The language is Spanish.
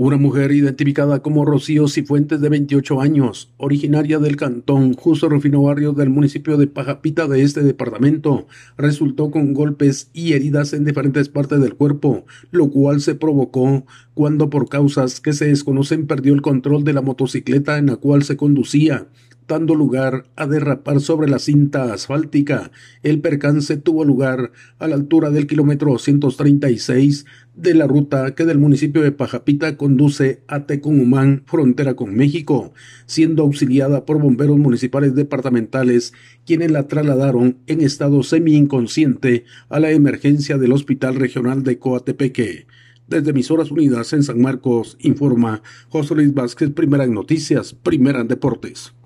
Una mujer identificada como Rocío Cifuentes de 28 años, originaria del cantón Justo Rufino Barrio del municipio de Pajapita de este departamento, resultó con golpes y heridas en diferentes partes del cuerpo, lo cual se provocó cuando por causas que se desconocen perdió el control de la motocicleta en la cual se conducía dando lugar a derrapar sobre la cinta asfáltica. El percance tuvo lugar a la altura del kilómetro 236 de la ruta que del municipio de Pajapita conduce a Tecumumán, frontera con México, siendo auxiliada por bomberos municipales departamentales, quienes la trasladaron en estado semi-inconsciente a la emergencia del Hospital Regional de Coatepeque. Desde Emisoras Unidas en San Marcos, informa José Luis Vázquez, primera noticias, primera en deportes.